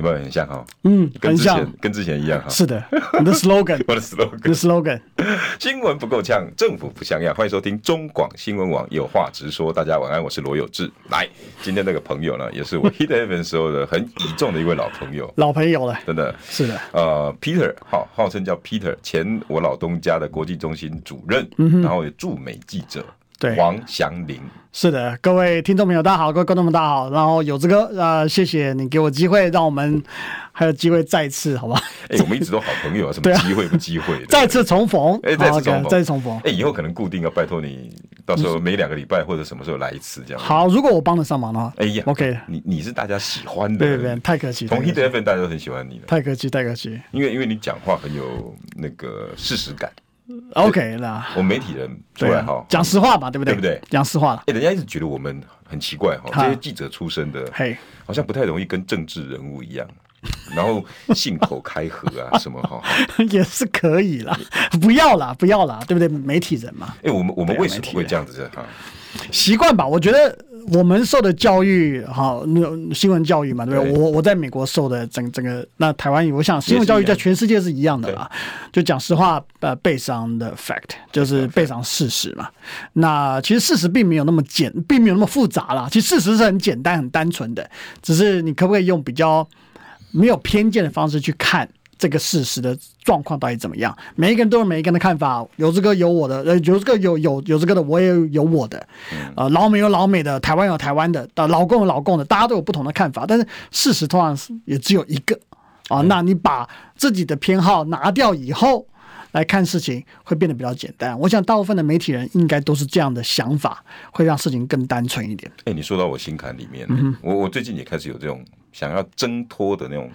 有没有很像哈？嗯，跟之前跟之前一样哈。是的，你的 slogan，我的 slogan，你的 slogan。新闻不够呛，政府不像样。欢迎收听中广新闻网，有话直说。大家晚安，我是罗有志。来，今天那个朋友呢，也是我 Hit FM 时候的很倚重的一位老朋友，老朋友了，真的是的。呃，Peter，号号称叫 Peter，前我老东家的国际中心主任，然后也驻美记者。对，黄祥林是的，各位听众朋友，大家好，各位观众们，大家好。然后有这个呃，谢谢你给我机会，让我们还有机会再次，好吧？哎、欸，我们一直都好朋友啊，什么 机会不机会？再次重逢，哎、欸，再次重逢，再次重逢。哎、欸，以后可能固定要拜托你，到时候每两个礼拜或者什么时候来一次这样。好，如果我帮得上忙的话，哎呀，OK，你你是大家喜欢的，对不对，太客气。从 Hit FM 大家都很喜欢你的，太客气，太客气。因为因为你讲话很有那个事实感。OK 啦，我媒体人出来哈，讲实话嘛，对不对？对不对？讲实话了。哎，人家一直觉得我们很奇怪哈，这些记者出身的，嘿，好像不太容易跟政治人物一样，然后信口开河啊 什么哈，也是可以啦，不要啦，不要啦，对不对？媒体人嘛。哎，我们我们为什么会这样子哈？习惯吧，我觉得我们受的教育，好，那新闻教育嘛，对不对？对我我在美国受的整整个，那台湾，我想新闻教育在全世界是一样的啦。就讲实话，呃，背上的 fact 就是背上事实嘛。那其实事实并没有那么简，并没有那么复杂啦。其实事实是很简单、很单纯的，只是你可不可以用比较没有偏见的方式去看。这个事实的状况到底怎么样？每一个人都有每一个人的看法，有这个有我的，呃，有这个有有有这个的，我也有我的，呃，老美有老美的，台湾有台湾的，呃，老共有老共的，大家都有不同的看法，但是事实通常是也只有一个啊。那你把自己的偏好拿掉以后来看事情，会变得比较简单。我想大部分的媒体人应该都是这样的想法，会让事情更单纯一点。哎，你说到我心坎里面，嗯、我我最近也开始有这种想要挣脱的那种。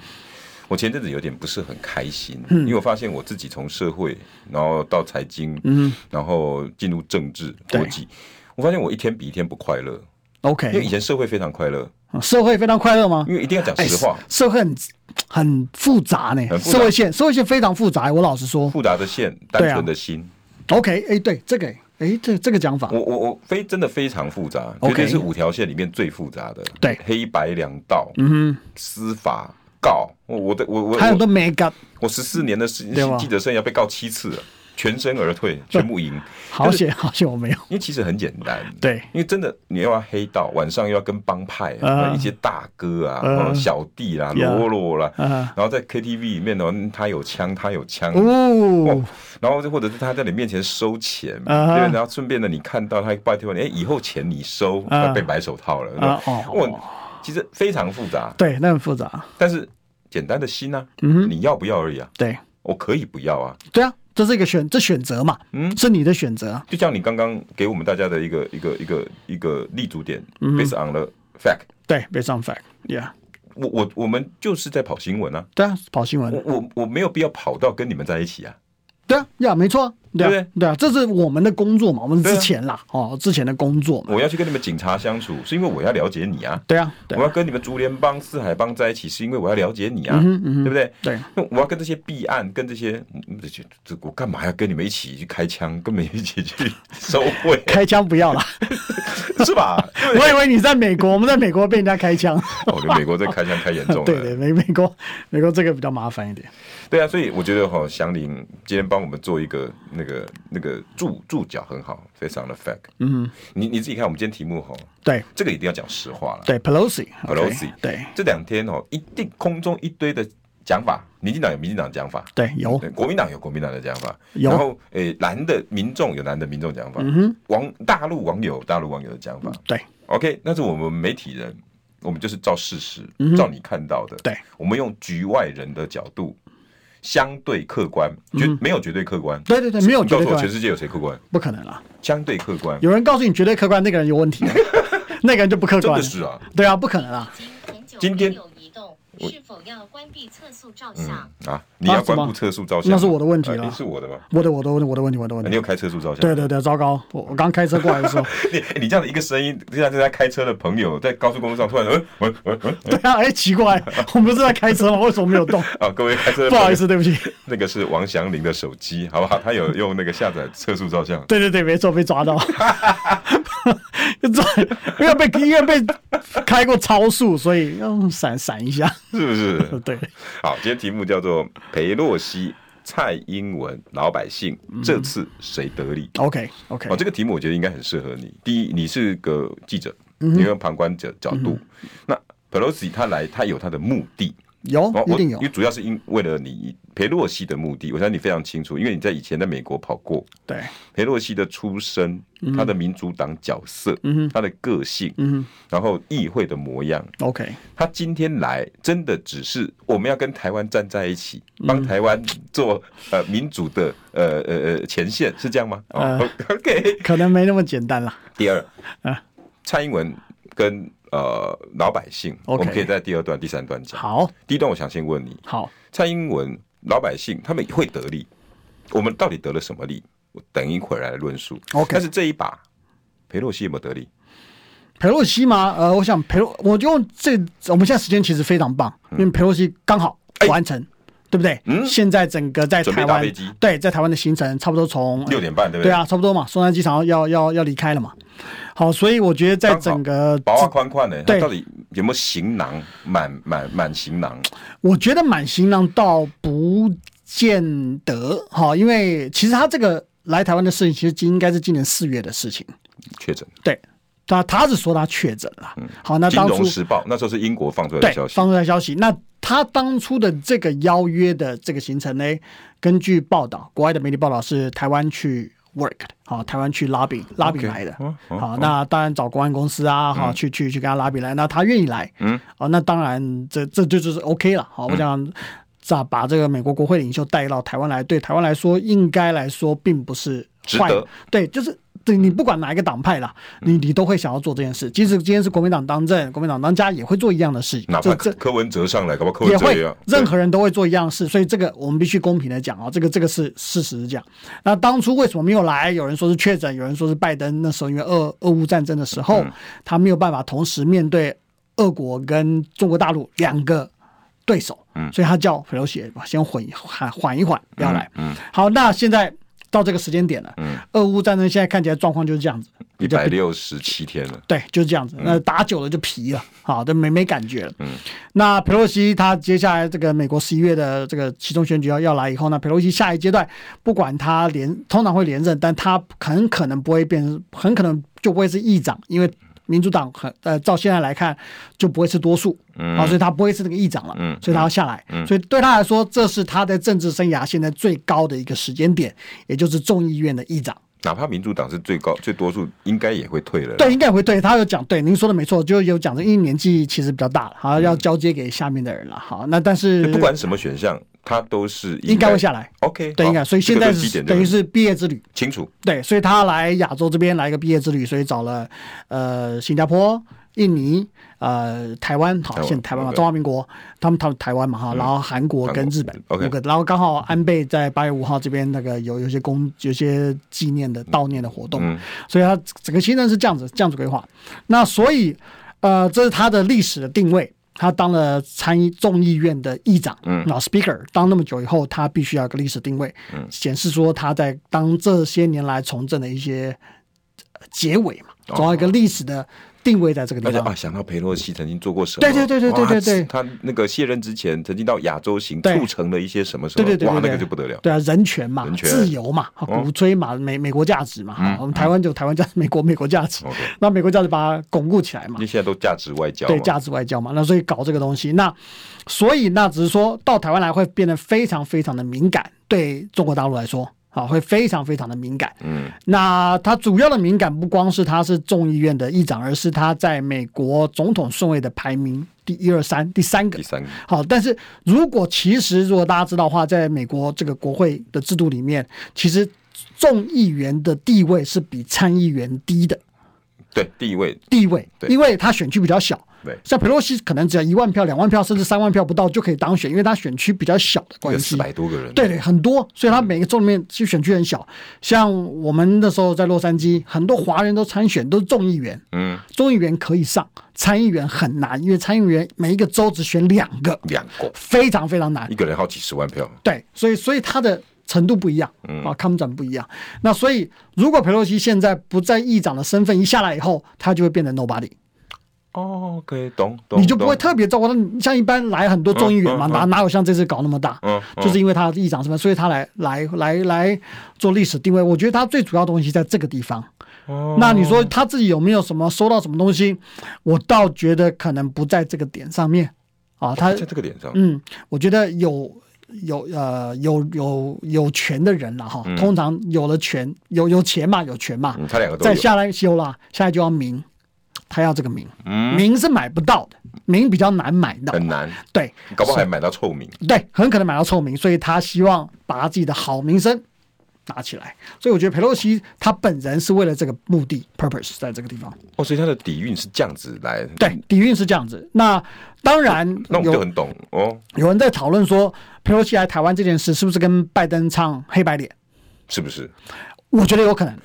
我前阵子有点不是很开心，嗯，因为我发现我自己从社会，然后到财经，嗯，然后进入政治、国际，我发现我一天比一天不快乐。OK，因为以前社会非常快乐，社会非常快乐吗？因为一定要讲实话，欸、社会很很复杂呢，社会线，社会线非常复杂。我老实说，复杂的线，单纯的心。啊、OK，哎、欸，对这个，哎、欸，这这个讲法，我我我非真的非常复杂，绝对是五条线里面最复杂的。对，黑白两道，嗯哼，司法。告我我的我我还有都没告，我十四年的记记者生涯被告七次了，全身而退，全部赢。好险好险我没有，因为其实很简单，对，因为真的你又要黑道，晚上又要跟帮派、uh, 一些大哥啊、uh, 小弟啦、喽啰啦，uh, 然后在 KTV 里面呢，他有枪他有枪。哦，然后或者是他在你面前收钱，uh, 对，然后顺便呢你看到他拜托你，哎，以后钱你收，uh, 被白手套了，哦、uh, uh,，其实非常复杂，对，那很复杂，但是。简单的心呢、啊？嗯，你要不要而已啊？对，我可以不要啊。对啊，这是一个选，这选择嘛，嗯，是你的选择。就像你刚刚给我们大家的一个一个一个一个立足点、嗯、，based on the fact，对，based on fact，yeah。我我我们就是在跑新闻啊。对啊，跑新闻。我我我没有必要跑到跟你们在一起啊。对啊，呀，没错。对对对啊，这是我们的工作嘛，我们之前啦，啊、哦，之前的工作嘛。我要去跟你们警察相处，是因为我要了解你啊。对啊，我要跟你们竹联帮、四海帮在一起，是因为我要了解你啊，嗯嗯、对不对？对。我要跟这些弊案，跟这些这些，这我干嘛要跟你们一起去开枪，跟你们一起去收贿？开枪不要了，是吧？我以为你在美国，我们在美国被人家开枪。我觉得美国这开枪太严重了。对对，美美国美国这个比较麻烦一点。对啊，所以我觉得哈，祥林今天帮我们做一个那个那个注注脚很好，非常的 fact。嗯，你你自己看，我们今天题目哈，对，这个一定要讲实话了。对，Pelosi，Pelosi，对，这两天哦，一定空中一堆的讲法，民进党有民进党讲法，对，有。国民党有国民党的讲法，然后诶，蓝的民众有蓝的民众讲法，嗯哼，网大陆网友大陆网友的讲法，对，OK，那是我们媒体人，我们就是照事实，照你看到的，对，我们用局外人的角度。相对客观，绝、嗯、没有绝对客观。对对对，没有绝对客观。全世界有谁客观？不可能啦。相对客观，有人告诉你绝对客观，那个人有问题，那个人就不客观。真的是啊。对啊，不可能啊。今天是否要关闭测速照相？啊，你要关闭测速照相？那是我的问题了。是我的吗？我的，我的，我的，我的问题，我的问题。你有开测速照相？对对对，糟糕！我我刚开车过来的时候，你你这样的一个声音，就像是在开车的朋友在高速公路上突然，嗯嗯嗯嗯，对啊，哎，奇怪，我们不是在开车吗？为什么没有动？啊，各位开车，不好意思，对不起，那个是王祥林的手机，好不好？他有用那个下载测速照相。对对对，没错，被抓到。因为被因为被开过超速，所以要闪闪一下，是不是？对。好，今天题目叫做裴洛西、蔡英文、老百姓，这次谁得利？OK OK。哦，这个题目我觉得应该很适合你。第一，你是个记者，你用旁观者角度。那裴洛西他来，他有他的目的。有，一定有，因为主要是因为了你裴洛西的目的，我相信你非常清楚，因为你在以前在美国跑过。对，裴洛西的出身，他的民主党角色，他的个性，然后议会的模样。OK，他今天来真的只是我们要跟台湾站在一起，帮台湾做呃民主的呃呃呃前线，是这样吗？哦，OK，可能没那么简单了。第二，蔡英文跟。呃，老百姓，Okay. 我们可以在第二段、第三段讲。好，第一段我想先问你，好，蔡英文老百姓他们会得利，我们到底得了什么利？我等一会儿来论述。OK，但是这一把裴洛西有没有得利？裴洛西吗？呃，我想裴洛，我就用这，我们现在时间其实非常棒，嗯、因为裴洛西刚好完成。欸对不对？嗯，现在整个在台湾，对，在台湾的行程差不多从六点半，对不对？对啊，差不多嘛。松山机场要要要离开了嘛。好，所以我觉得在整个包啊宽宽的，对，到底有没有行囊满满满行囊？我觉得满行囊倒不见得哈，因为其实他这个来台湾的事情，其实应该是今年四月的事情。确诊。对。他他是说他确诊了，好，那当初《金融时报》那时候是英国放出来的消息，放出来消息。那他当初的这个邀约的这个行程呢？根据报道，国外的媒体报道是台湾去 work，的好，台湾去 lobby lobby 来的，好，那当然找公安公司啊，好，去去去跟他 lobby 来，那他愿意来，嗯，哦，那当然这这就就是 OK 了，好，我想咋把这个美国国会领袖带到台湾来，对台湾来说，应该来说并不是坏，对，就是。对，你不管哪一个党派啦，你你都会想要做这件事。即使今天是国民党当政，国民党当家也会做一样的事情。哪怕这柯文哲上来，搞不好柯文哲也会，任何人都会做一样的事。所以这个我们必须公平的讲啊，这个这个是事实讲。那当初为什么没有来？有人说是确诊，有人说是拜登那时候因为俄俄乌战争的时候，他没有办法同时面对俄国跟中国大陆两个对手，所以他叫裴洛西先缓缓缓一缓，不要来。好，那现在。到这个时间点了，嗯，俄乌战争现在看起来状况就是这样子，一百六十七天了，对，就是这样子。那打久了就疲了，好，都没没感觉了。嗯，那佩洛西他接下来这个美国十一月的这个其中选举要要来以后呢，佩洛西下一阶段不管他连通常会连任，但他很可能不会变成，很可能就不会是议长，因为。民主党很呃，照现在来看就不会是多数，嗯，啊，所以他不会是那个议长了，嗯，所以他要下来，嗯，所以对他来说，这是他的政治生涯现在最高的一个时间点，也就是众议院的议长。哪怕民主党是最高最多数，应该也会退了。对，应该也会退。他有讲，对，您说的没错，就有讲，因为年纪其实比较大了，好，要交接给下面的人了，好，那但是不管什么选项。他都是应该会下来，OK，对，应该，所以现在是等于是毕业之旅，清楚，对，所以他来亚洲这边来一个毕业之旅，所以找了呃新加坡、印尼、呃台湾，好，现台湾嘛，中华民国，他们他们台湾嘛哈，然后韩国跟日本，OK，然后刚好安倍在八月五号这边那个有有些公有些纪念的悼念的活动，所以他整个行程是这样子这样子规划，那所以呃这是他的历史的定位。他当了参议众议院的议长，嗯，然后 Speaker 当那么久以后，他必须要有个历史定位，嗯，显示说他在当这些年来从政的一些结尾嘛，总要一个历史的。定位在这个地方啊！想到佩洛西曾经做过什么？对对对对对对对，他那个卸任之前曾经到亚洲行，促成了一些什么什么？对对对，哇，那个就不得了。对啊，人权嘛，自由嘛，鼓吹嘛，美美国价值嘛。我们台湾就台湾价，美国美国价值。那美国价值把它巩固起来嘛。因为现在都价值外交。对，价值外交嘛。那所以搞这个东西，那所以那只是说到台湾来会变得非常非常的敏感，对中国大陆来说。啊，会非常非常的敏感。嗯，那他主要的敏感不光是他是众议院的议长，而是他在美国总统顺位的排名第一二三第三个。第三个。好，但是如果其实如果大家知道的话，在美国这个国会的制度里面，其实众议员的地位是比参议员低的。对，地位。地位，因为他选区比较小。对，像佩洛西可能只要一万票、两万票，甚至三万票不到就可以当选，因为他选区比较小的关系。四百多个人，对对，很多，所以他每个州里面其实选区很小。像我们那时候在洛杉矶，很多华人都参选，都是众议员。嗯，众议员可以上，参议员很难，因为参议员每一个州只选两个，两个非常非常难，一个人好几十万票。对，所以所以他的。程度不一样，啊，看展不一样。那所以，如果佩洛西现在不在议长的身份一下来以后，他就会变成 nobody。哦，可以懂懂。你就不会特别照顾他。像一般来很多众议员嘛，哪哪有像这次搞那么大？嗯，就是因为他议长什么，所以他来来来来做历史定位。我觉得他最主要东西在这个地方。哦，那你说他自己有没有什么收到什么东西？我倒觉得可能不在这个点上面。啊，他在这个点上，嗯，我觉得有。有呃有有有权的人了哈，通常有了权有有钱嘛，有权嘛，他两个都再下来修了，下来就要名，他要这个名，名是买不到的，名比较难买到，很难，对，搞不好还买到臭名，对，很可能买到臭名，所以他希望把他自己的好名声拿起来，所以我觉得佩洛西他本人是为了这个目的 purpose 在这个地方，哦，所以他的底蕴是这样子来，对，底蕴是这样子，那当然，那我们就很懂哦，有人在讨论说。佩洛西来台湾这件事是不是跟拜登唱黑白脸？是不是？我觉得有可能，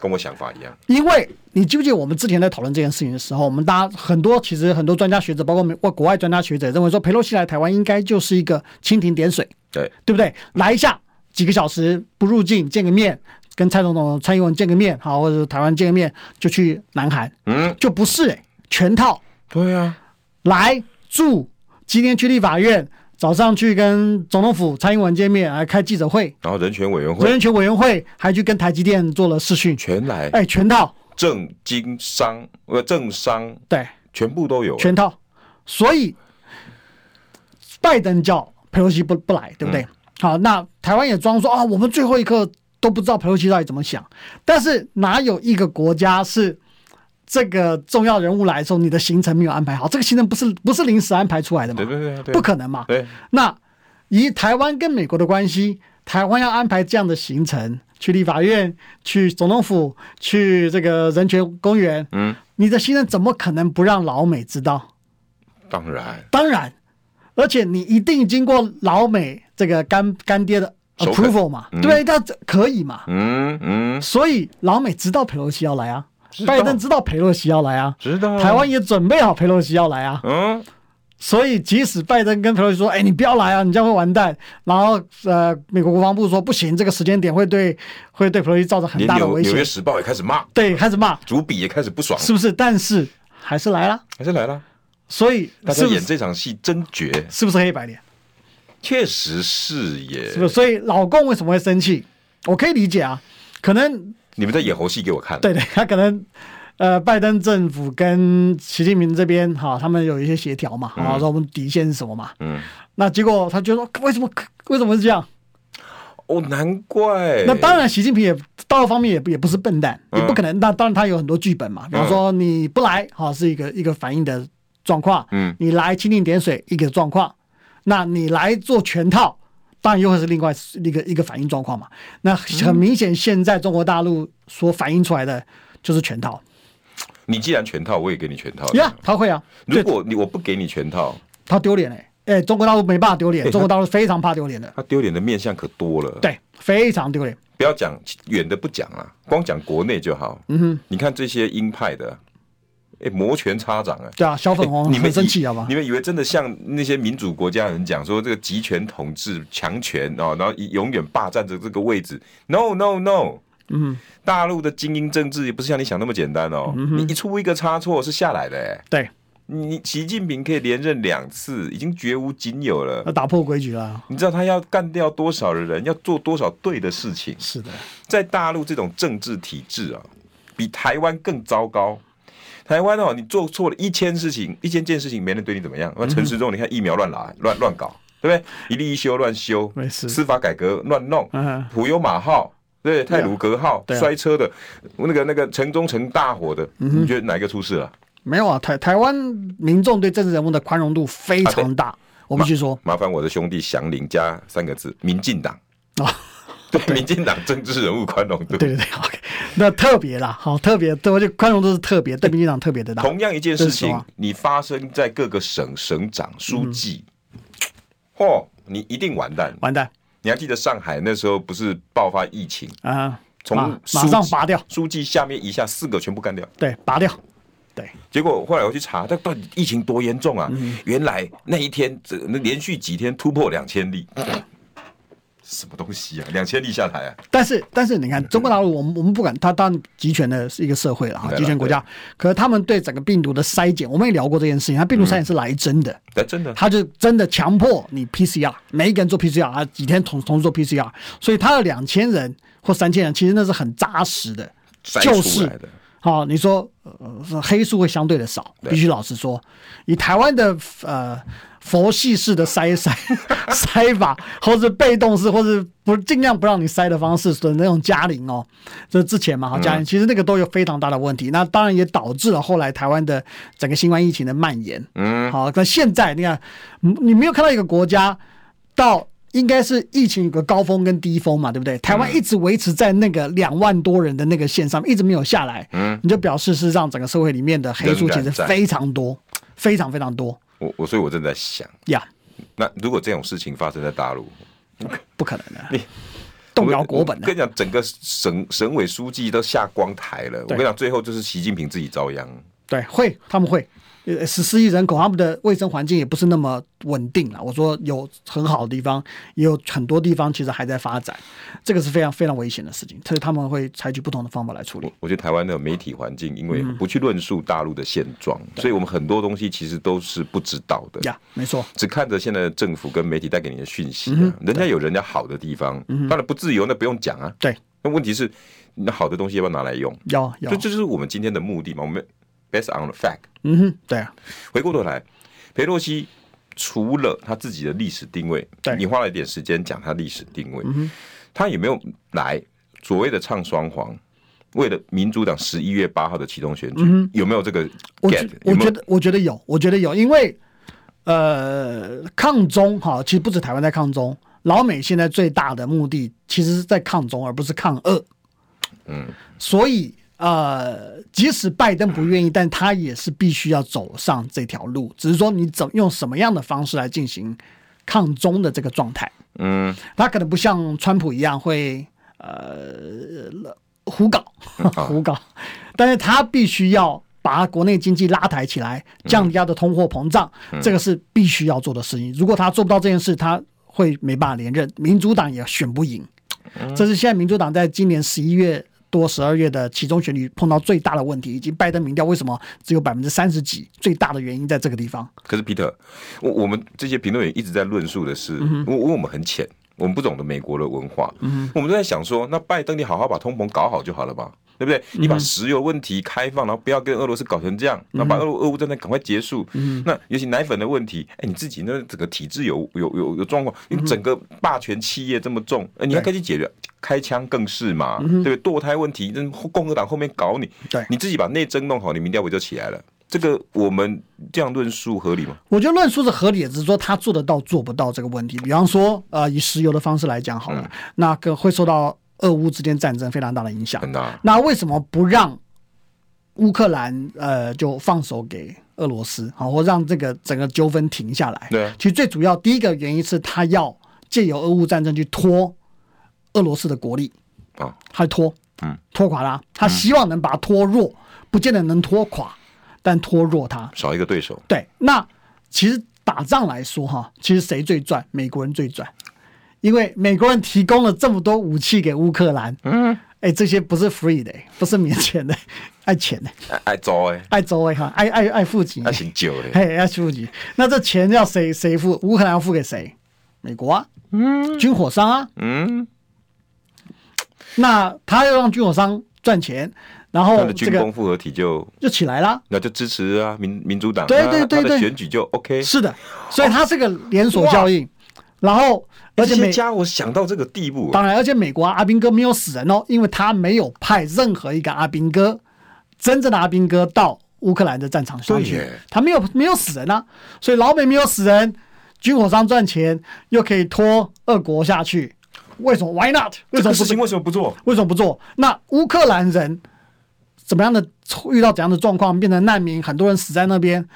跟我想法一样。因为你记不记得我们之前在讨论这件事情的时候，我们大家很多其实很多专家学者，包括美国国外专家学者认为说，佩洛西来台湾应该就是一个蜻蜓点水，对对不对？来一下几个小时不入境见个面，跟蔡总统、蔡英文见个面，好，或者台湾见个面就去南韩，嗯，就不是哎、欸，全套。对啊，来住，今天去立法院。早上去跟总统府蔡英文见面，还开记者会，然后人权委员会，人权委员会还去跟台积电做了视讯，全来，哎，全套，政经商呃政商。对，全部都有，全套。所以拜登叫佩洛西不不来，对不对？嗯、好，那台湾也装说啊，我们最后一刻都不知道佩洛西到底怎么想，但是哪有一个国家是？这个重要人物来的时候，你的行程没有安排好，这个行程不是不是临时安排出来的嘛？对对对，对，不可能嘛？对。那以台湾跟美国的关系，台湾要安排这样的行程，去立法院、去总统府、去这个人权公园，嗯，你的行程怎么可能不让老美知道？当然，当然，而且你一定经过老美这个干干爹的 approval 嘛？嗯、对，那可以嘛？嗯嗯。所以老美知道佩洛西要来啊。拜登知道佩洛西要来啊，知道。台湾也准备好佩洛西要来啊，嗯。所以即使拜登跟佩洛西说：“哎，你不要来啊，你这样会完蛋。”然后呃，美国国防部说：“不行，这个时间点会对会对佩洛西造成很大的危险。”纽约时报也开始骂，对，开始骂，主笔也开始不爽，是不是？但是还是来了，还是来了。所以大家演这场戏真绝，是不是黑白脸？确实是耶，是不是？所以老共为什么会生气？我可以理解啊，可能。你们在演猴戏给我看。对对，他可能，呃，拜登政府跟习近平这边哈，他们有一些协调嘛，啊、嗯，说我们底线是什么嘛。嗯。那结果他就说，为什么为什么是这样？哦，难怪。那当然，习近平也道德方面也也不是笨蛋，嗯、也不可能。那当然，他有很多剧本嘛。比方说，你不来，哈，是一个一个反应的状况。嗯。你来蜻蜓点水，一个状况。那你来做全套。当然又会是另外一个一个反应状况嘛。那很明显，现在中国大陆所反映出来的就是全套。你既然全套，我也给你全套。呀，他会啊。如果你我不给你全套，他丢脸哎哎，中国大陆没办法丢脸，中国大陆非常怕丢脸的。他丢脸的面相可多了。对，非常丢脸。不要讲远的不讲啊，光讲国内就好。嗯哼，你看这些鹰派的。哎，摩拳擦掌啊！对啊，小粉红，你们生气好吗？你们以为真的像那些民主国家人讲说这个集权统治、强权哦，然后永远霸占着这个位置？No No No！嗯，大陆的精英政治也不是像你想那么简单哦。嗯、你一出一个差错是下来的哎。对，你习近平可以连任两次，已经绝无仅有了。要打破规矩了。你知道他要干掉多少的人，要做多少对的事情？是的，在大陆这种政治体制啊，比台湾更糟糕。台湾哦，你做错了一千事情，一千件事情，没人对你怎么样。那陈时中，你看疫苗乱来，乱乱搞，对不对？一例一休乱修，司法改革乱弄，普悠马号，对，泰鲁格号摔车的，那个那个城中城大火的，你觉得哪一个出事了？没有啊，台台湾民众对政治人物的宽容度非常大。我必须说，麻烦我的兄弟祥林加三个字：民进党啊。对，民进党政治人物宽容度。对对对，OK。那特别啦，好特别，对，而且宽容度是特别，对民进党特别的大。同样一件事情，你发生在各个省省长、书记，嚯、嗯哦，你一定完蛋，完蛋。你还记得上海那时候不是爆发疫情啊？从马上拔掉书记下面以下四个全部干掉，对，拔掉。对，结果后来我去查，这到底疫情多严重啊？嗯、原来那一天这那连续几天突破两千例。嗯什么东西啊？两千例下台啊！但是但是你看，中国大陆，我们我们不管，它当然集权的是一个社会了哈，集权国家。可是他们对整个病毒的筛检，我们也聊过这件事情。它病毒筛检是来真的，来真的，他就真的强迫你 PCR，每一个人做 PCR 啊，几天同同时做 PCR，所以他的两千人或三千人，其实那是很扎实的，就是。好，你说呃黑数会相对的少，必须老实说，以台湾的呃。佛系式的塞塞 塞法，或者被动式，或者不尽量不让你塞的方式的那种加零哦，这之前嘛，哈加零，其实那个都有非常大的问题。那当然也导致了后来台湾的整个新冠疫情的蔓延。嗯，好，那现在你看，你没有看到一个国家到应该是疫情有个高峰跟低峰嘛，对不对？台湾一直维持在那个两万多人的那个线上，一直没有下来。嗯，你就表示是让整个社会里面的黑数其实非常多，非常非常多。我我所以，我正在想呀，那如果这种事情发生在大陆，不可能的，你动摇国本。跟你讲，整个省省委书记都下光台了。我跟你讲，最后就是习近平自己遭殃。对，会他们会。十四亿人口，他们的卫生环境也不是那么稳定了。我说有很好的地方，也有很多地方其实还在发展，这个是非常非常危险的事情。所以他们会采取不同的方法来处理。我觉得台湾的媒体环境，因为不去论述大陆的现状，嗯，所以我们很多东西其实都是不知道的。呀，没错，只看着现在的政府跟媒体带给你的讯息，啊，人家有人家好的地方，当然不自由，那不用讲啊。对，那问题是，那好的东西要不要拿来用？要要，这就是我们今天的目的嘛。我们。Based on the fact，嗯哼，对啊。回过头来，裴洛西除了他自己的历史定位，对，你花了一点时间讲他历史定位，嗯，他有没有来所谓的唱双簧？为了民主党十一月八号的启动选举，嗯，有没有这个 get？我觉得，我觉得有，我觉得有，因为呃，抗中哈，其实不止台湾在抗中，老美现在最大的目的其实是在抗中，而不是抗俄，嗯，所以。呃，即使拜登不愿意，但他也是必须要走上这条路。只是说，你怎用什么样的方式来进行抗中的这个状态？嗯，他可能不像川普一样会呃胡搞 胡搞，但是他必须要把国内经济拉抬起来，降低他的通货膨胀，这个是必须要做的事情。如果他做不到这件事，他会没办法连任，民主党也选不赢。这是现在民主党在今年十一月。多十二月的其中选举碰到最大的问题，以及拜登民调为什么只有百分之三十几？最大的原因在这个地方。可是，皮特，我我们这些评论员一直在论述的是，因、嗯、为我们很浅，我们不懂得美国的文化，嗯、我们都在想说，那拜登你好好把通膨搞好就好了吧？对不对？你把石油问题开放，然后不要跟俄罗斯搞成这样，然后把俄俄乌战争赶快结束。嗯、那尤其奶粉的问题，哎，你自己那整个体制有有有有状况，你整个霸权企业这么重，哎，你还可以解决，开枪更是嘛，对不对？堕胎问题，共和党后面搞你，对，你自己把内政弄好，你民调不就起来了？这个我们这样论述合理吗？我觉得论述是合理的，只是说他做得到做不到这个问题。比方说，呃，以石油的方式来讲好了，嗯、那个会受到。俄乌之间战争非常大的影响，那为什么不让乌克兰呃就放手给俄罗斯，好，或让这个整个纠纷停下来？对，其实最主要第一个原因是他要借由俄乌战争去拖俄罗斯的国力啊，他拖，嗯，拖垮他，他希望能把它拖弱，不见得能拖垮，但拖弱他，少一个对手。对，那其实打仗来说哈，其实谁最赚？美国人最赚。因为美国人提供了这么多武器给乌克兰，嗯，哎，这些不是 free 的，不是免钱的，爱钱的，爱做的，爱做的哈，爱爱爱付钱，爱请救的，嘿，爱付钱。那这钱要谁谁付？乌克兰要付给谁？美国啊，嗯，军火商啊，嗯。那他要让军火商赚钱，然后他的军工复合体就就起来了，那就支持啊民民主党，对对对对，选举就 OK，是的，所以它是个连锁效应。然后，而且美家我想到这个地步，当然，而且美国阿兵哥没有死人哦，因为他没有派任何一个阿兵哥，真正的阿兵哥到乌克兰的战场上去，他没有没有死人啊，所以老美没有死人，军火商赚钱，又可以拖俄国下去，为什么？Why not？为什么不事情为什么不做？为什么不做？那乌克兰人怎么样的遇到怎样的状况，变成难民，很多人死在那边，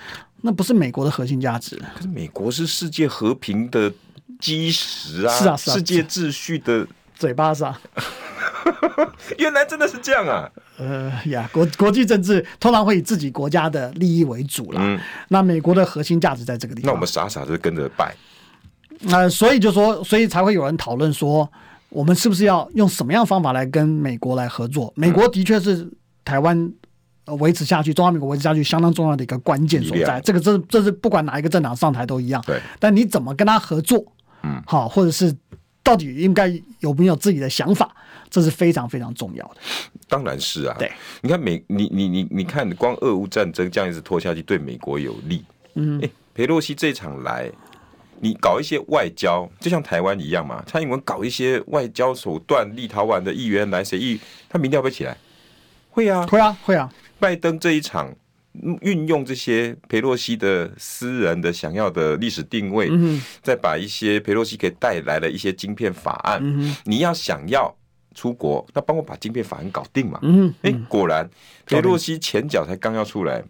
那不是美国的核心价值。可是美国是世界和平的基石啊，是啊，是啊，世界秩序的嘴巴上。原来真的是这样啊！呃呀，国国际政治通常会以自己国家的利益为主啦。嗯，那美国的核心价值在这个地方。那我们傻傻的跟着拜。呃，所以就说，所以才会有人讨论说，我们是不是要用什么样方法来跟美国来合作？美国的确是台湾维持下去，中华民国维持下去相当重要的一个关键所在。这个这这是不管哪一个政党上台都一样。对。但你怎么跟他合作？嗯，好，或者是到底应该有没有自己的想法？这是非常非常重要的。当然是啊。对。你看美，你你你你看，光俄乌战争这样一直拖下去，对美国有利。嗯。哎，裴洛西这场来。你搞一些外交，就像台湾一样嘛。蔡英文搞一些外交手段，立陶宛的议员来谁议，他民调会起来？会啊，会啊，会啊。拜登这一场运用这些裴洛西的私人的想要的历史定位，嗯、再把一些裴洛西给带来了一些晶片法案。嗯、你要想要出国，那帮我把晶片法案搞定嘛。嗯，哎，果然裴洛西前脚才刚要出来，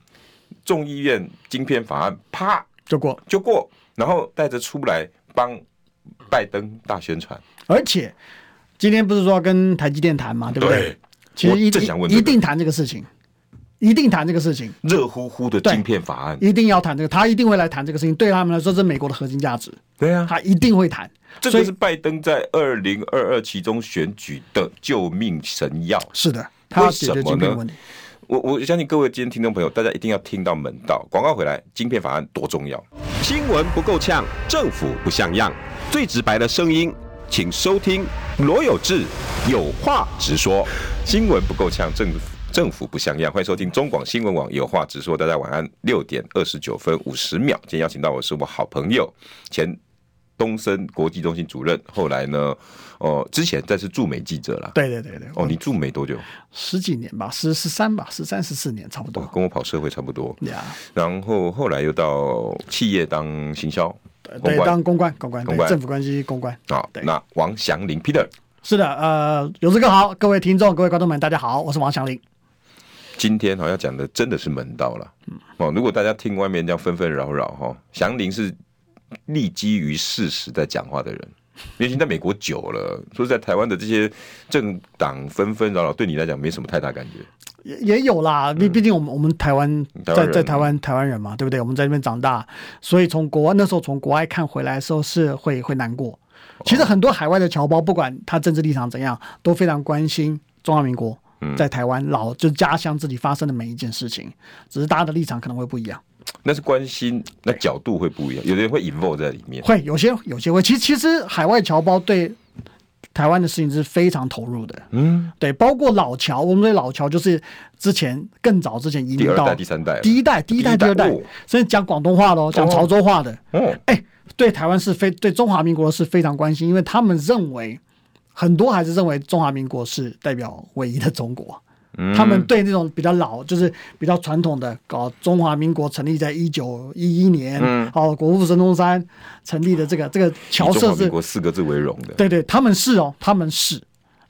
众议院晶片法案啪就过就过。然后带着出来帮拜登大宣传，而且今天不是说要跟台积电谈嘛，对不对？对，其实一定、这个、一定谈这个事情，一定谈这个事情。热乎乎的晶片法案，一定要谈这个，他一定会来谈这个事情。对他们来说，这是美国的核心价值。对啊，他一定会谈。这就是拜登在二零二二其中选举的救命神药。是的，他要解决晶片问题。我我相信各位今天听众朋友，大家一定要听到门道。广告回来，晶片法案多重要？新闻不够呛，政府不像样，最直白的声音，请收听罗有志有话直说。新闻不够呛，政府政府不像样，欢迎收听中广新闻网有话直说。大家晚安，六点二十九分五十秒，今天邀请到我是我好朋友前。东森国际中心主任，后来呢？哦，之前在是驻美记者了。对对对对。哦，你驻美多久？十几年吧，十十三吧，十三十四年差不多。跟我跑社会差不多。对啊。然后后来又到企业当行销，对，当公关，公关，公关，政府关系公关。好，那王祥林 Peter。是的，呃，有志哥好，各位听众，各位观众们，大家好，我是王祥林。今天好像讲的真的是门道了。嗯。哦，如果大家听外面这样纷纷扰扰哈，祥林是。立基于事实在讲话的人，尤其在美国久了，说在台湾的这些政党纷纷扰扰，对你来讲没什么太大感觉。也也有啦，毕毕竟我们我们台湾在在台湾台湾人嘛，对不对？我们在那边长大，所以从国外那时候从国外看回来的时候是会会难过。其实很多海外的侨胞，不管他政治立场怎样，都非常关心中华民国在台湾老就是家乡自己发生的每一件事情，只是大家的立场可能会不一样。那是关心，那角度会不一样，有的人会 involve 在里面，会有些有些会。其实其实海外侨胞对台湾的事情是非常投入的，嗯，对，包括老乔，我们对老乔就是之前更早之前移民到第二代、第三代，第一代、第一代、第二代，甚至讲广东话喽，讲潮州话的，哦，哎，对台湾是非对中华民国是非常关心，因为他们认为很多还是认为中华民国是代表唯一的中国。他们对那种比较老，就是比较传统的，搞中华民国成立在一九一一年，嗯，哦，国父孙中山成立的这个这个侨社是民国四个字为荣的，对对，他们是哦，他们是，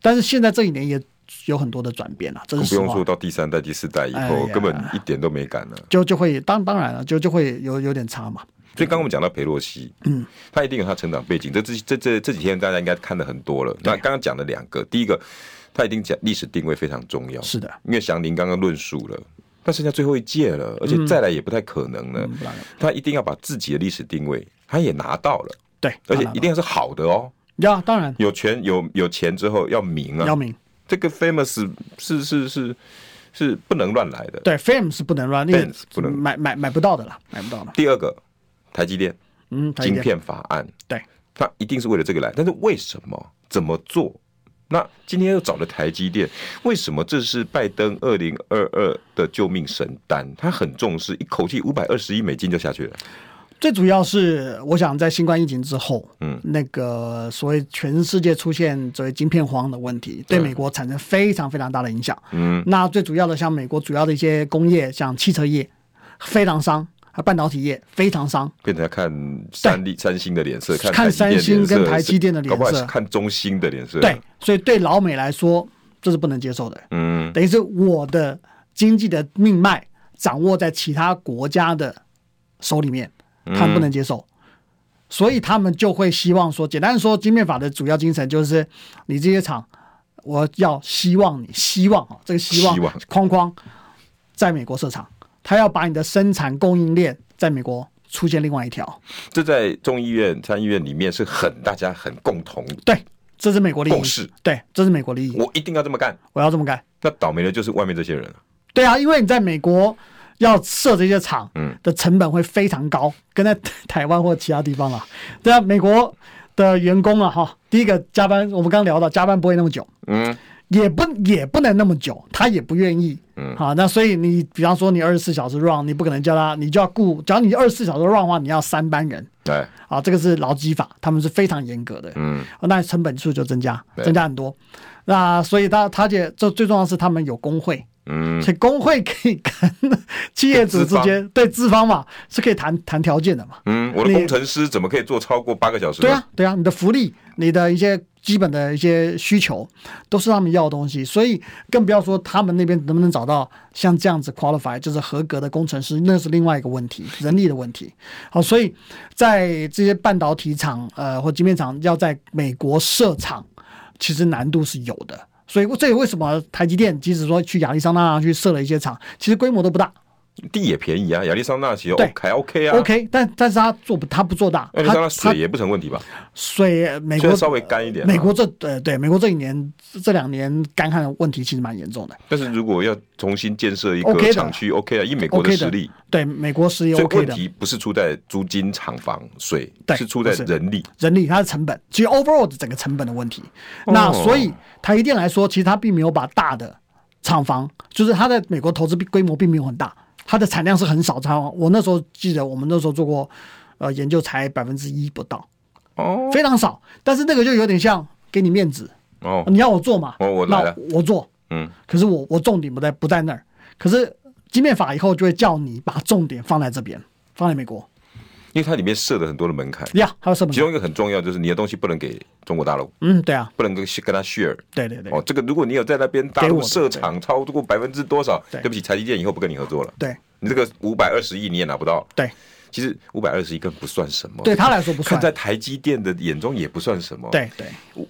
但是现在这一年也有很多的转变了，这是不用说到第三代、第四代以后，哎、根本一点都没改了，就就会当当然了，就就会有有点差嘛。所以刚刚我们讲到裴洛西，嗯，他一定有他成长背景，这这这这这几天大家应该看的很多了。那刚刚讲的两个，第一个。他一定讲历史定位非常重要，是的，因为祥林刚刚论述了，他剩下最后一届了，而且再来也不太可能了。他一定要把自己的历史定位，他也拿到了，对，而且一定要是好的哦。要当然有权有有钱之后要名啊，要名。这个 famous 是是是是不能乱来的，对，fame 是不能乱，那不能买买买不到的啦，买不到的。第二个，台积电，嗯，晶片法案，对，他一定是为了这个来，但是为什么？怎么做？那今天又找了台积电，为什么这是拜登二零二二的救命神丹？他很重视，一口气五百二十亿美金就下去了。最主要是，我想在新冠疫情之后，嗯，那个所谓全世界出现所谓晶片荒的问题，对美国产生非常非常大的影响。嗯，那最主要的，像美国主要的一些工业，像汽车业、非常商，啊，半导体业非常伤，变成看三立三星的脸色，看三星跟台积电的脸色，看中兴的脸色。对，所以对老美来说，这是不能接受的。嗯，等于是我的经济的命脉掌握在其他国家的手里面，他们不能接受，嗯、所以他们就会希望说，简单说，晶片法的主要精神就是，你这些厂，我要希望你希望啊，这个希望框框在美国设厂。他要把你的生产供应链在美国出现另外一条，这在众议院、参议院里面是很大家很共同。对，这是美国利益。共识。对，这是美国利益。我一定要这么干，我要这么干。那倒霉的就是外面这些人了。对啊，因为你在美国要设这些厂，嗯，的成本会非常高，跟在台湾或其他地方啊。对啊，美国的员工啊，哈，第一个加班，我们刚刚聊到加班不会那么久，嗯。也不也不能那么久，他也不愿意。嗯，好，那所以你比方说你二十四小时 run，你不可能叫他，你就要雇。假如你二十四小时 run 的话，你要三班人。对，啊，这个是劳基法，他们是非常严格的。嗯，那成本数就增加，增加很多。那所以他他这这最重要的是他们有工会。嗯，所以工会可以跟企业主之间对资方嘛是可以谈谈条件的嘛。嗯，我的工程师怎么可以做超过八个小时？对啊，对啊，你的福利，你的一些基本的一些需求都是他们要的东西，所以更不要说他们那边能不能找到像这样子 qualify 就是合格的工程师，那是另外一个问题，人力的问题。好，所以在这些半导体厂呃或晶片厂要在美国设厂，其实难度是有的。所以，这也为什么台积电即使说去亚利桑那去设了一些厂，其实规模都不大，地也便宜啊。亚利桑那其实还 OK 啊，OK，但但是他做不，他不做大。亚利桑那水也不成问题吧？水美国稍微干一点。美国这呃对美国这一年这两年干旱的问题其实蛮严重的。但是如果要重新建设一个厂区，OK 啊，以美国的实力，对美国实力 OK 的。问题不是出在租金、厂房、水，是出在人力，人力它的成本，其实 overall 的整个成本的问题。那所以。台积电来说，其实它并没有把大的厂房，就是它在美国投资规模并没有很大，它的产量是很少。我那时候记得，我们那时候做过呃研究，才百分之一不到，哦，非常少。但是那个就有点像给你面子哦，你要我做嘛，哦，我那，我做，嗯，可是我我重点不在不在那儿，可是基面法以后就会叫你把重点放在这边，放在美国。因为它里面设了很多的门槛，呀，还有什么？其中一个很重要就是你的东西不能给中国大陆，嗯，对啊，不能跟跟他 share，对对对，哦，这个如果你有在那边大陆设厂超过百分之多少，对。不起，台积电以后不跟你合作了，对，你这个五百二十亿你也拿不到，对。其实五百二十亿根本不算什么，对他来说不算，看在台积电的眼中也不算什么。对对，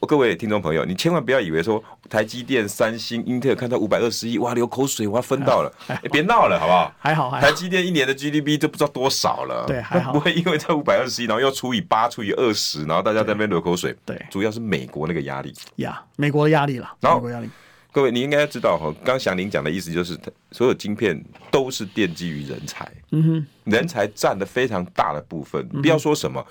各位听众朋友，你千万不要以为说台积电、三星、英特尔看到五百二十亿，哇，流口水，我要分到了，哎，别闹了，好不好？还好，还好。台积电一年的 GDP 都不知道多少了，对，还好，不会因为这五百二十亿，然后又除以八、除以二十，然后大家在那边流口水。对，主要是美国那个压力呀，美国的压力了，美国压力。各位，你应该要知道哈，刚祥林讲的意思就是，所有晶片都是奠基于人才，嗯哼，人才占了非常大的部分。不要说什么，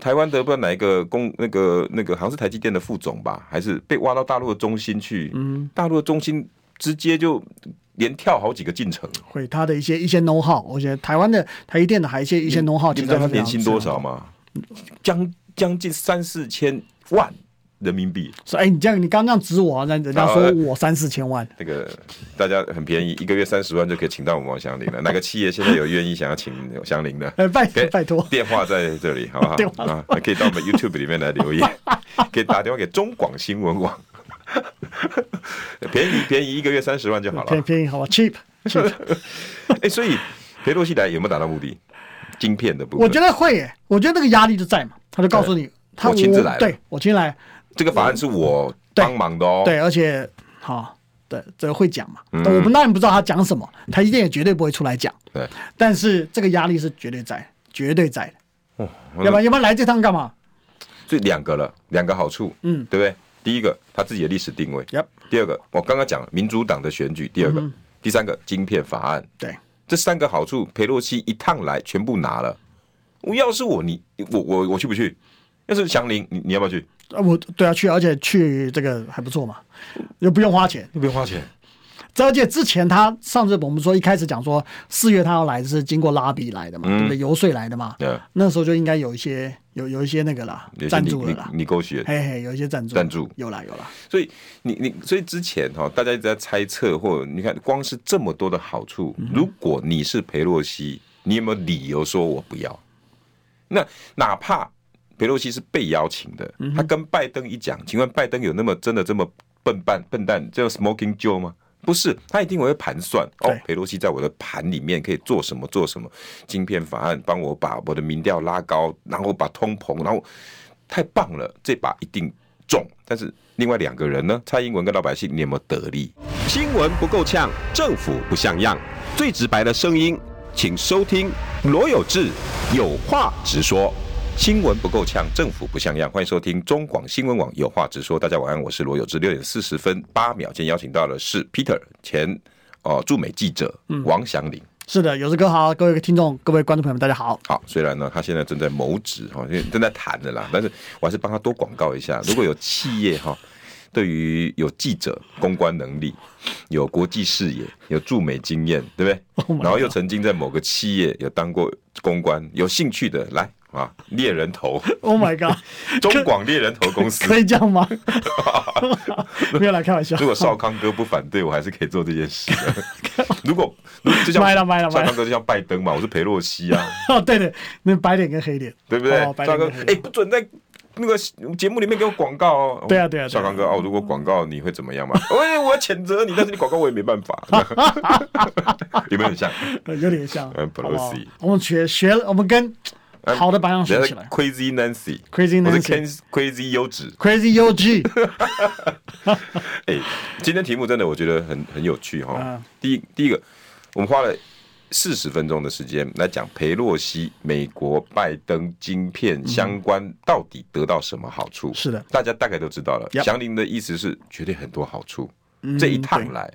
台湾的不知道哪一个公那个那个好像是台积电的副总吧，还是被挖到大陆的中心去，嗯，大陆的中心直接就连跳好几个进程，会他的一些一些 know how，我觉得台湾的台积电的还有一些一些 know how，你知道他年薪多少吗？将将近三四千万。人民币说：“哎，你这样，你刚刚指我，那人家说我三四千万。那个大家很便宜，一个月三十万就可以请到我们王祥林了。哪个企业现在有愿意想要请祥林的？哎，拜拜托，电话在这里，好不好？电话啊，可以到我们 YouTube 里面来留言，可以打电话给中广新闻网。便宜便宜，一个月三十万就好了。便宜便宜，好吧，cheap cheap。哎，所以裴洛西来有没有达到目的？晶片的部分，我觉得会耶。我觉得那个压力就在嘛，他就告诉你，他我亲自来，对我亲自来。”这个法案是我帮忙的哦，对，而且好，对，这个会讲嘛？我们当然不知道他讲什么，台积电也绝对不会出来讲。对，但是这个压力是绝对在，绝对在的。哦，要不然要不然来这趟干嘛？这两个了，两个好处，嗯，对不对？第一个，他自己的历史定位。第二个，我刚刚讲了民主党的选举。第二个，第三个，晶片法案。对，这三个好处，裴洛西一趟来全部拿了。我要是我，你我我我去不去？要是祥林，你你要不要去？啊，我对啊，去，而且去这个还不错嘛，又不用花钱，又不用花钱。而且之前他上次我们说一开始讲说四月他要来是经过拉比来的嘛，对不对？游说来的嘛。对。那时候就应该有一些有有一些那个啦，赞助了啦。你勾选。嘿嘿，有一些赞助。赞助有啦有啦。所以你你所以之前哈，大家一直在猜测，或者你看光是这么多的好处，如果你是裴洛西。你有没有理由说我不要？那哪怕裴洛西是被邀请的，他跟拜登一讲，请问拜登有那么真的这么笨蛋笨蛋，这样 Smoking Joe 吗？不是，他一定会盘算哦，裴洛西在我的盘里面可以做什么做什么，晶片法案帮我把我的民调拉高，然后把通膨，然后太棒了，这把一定中。但是另外两个人呢，蔡英文跟老百姓，你有没有得利？新闻不够呛，政府不像样，最直白的声音，请收听罗有志有话直说。新闻不够呛，政府不像样。欢迎收听中广新闻网有话直说。大家晚安，我是罗有志。六点四十分八秒，今天邀请到的是 Peter 前哦驻美记者王祥林。是的，有志哥好，各位听众、各位观众朋友们，大家好。好，虽然呢，他现在正在谋职哈，正在谈的啦，但是我还是帮他多广告一下。如果有企业哈，对于有记者公关能力、有国际视野、有驻美经验，对不对？Oh、然后又曾经在某个企业有当过公关，有兴趣的来。啊！猎人头，Oh my god！中广猎人头公司可以这样吗？没有来开玩笑。如果少康哥不反对，我还是可以做这件事的。如果就像少康哥就像拜登嘛，我是裴洛西啊。哦，对对，那白脸跟黑脸，对不对？少康哥，哎，不准在那个节目里面给我广告哦。对啊，对啊。少康哥哦，如果广告你会怎么样嘛？我我要谴责你，但是你广告我也没办法。有没有很像？有点像。嗯，裴洛西。我们学学了，我们跟。好的榜样学起来，Crazy Nancy，Crazy Nancy，Crazy 优质，Crazy 优质。哎，今天题目真的我觉得很很有趣哈。第一，第一个，我们花了四十分钟的时间来讲裴洛西，美国拜登晶片相关到底得到什么好处？是的，大家大概都知道了。祥林的意思是绝对很多好处，这一趟来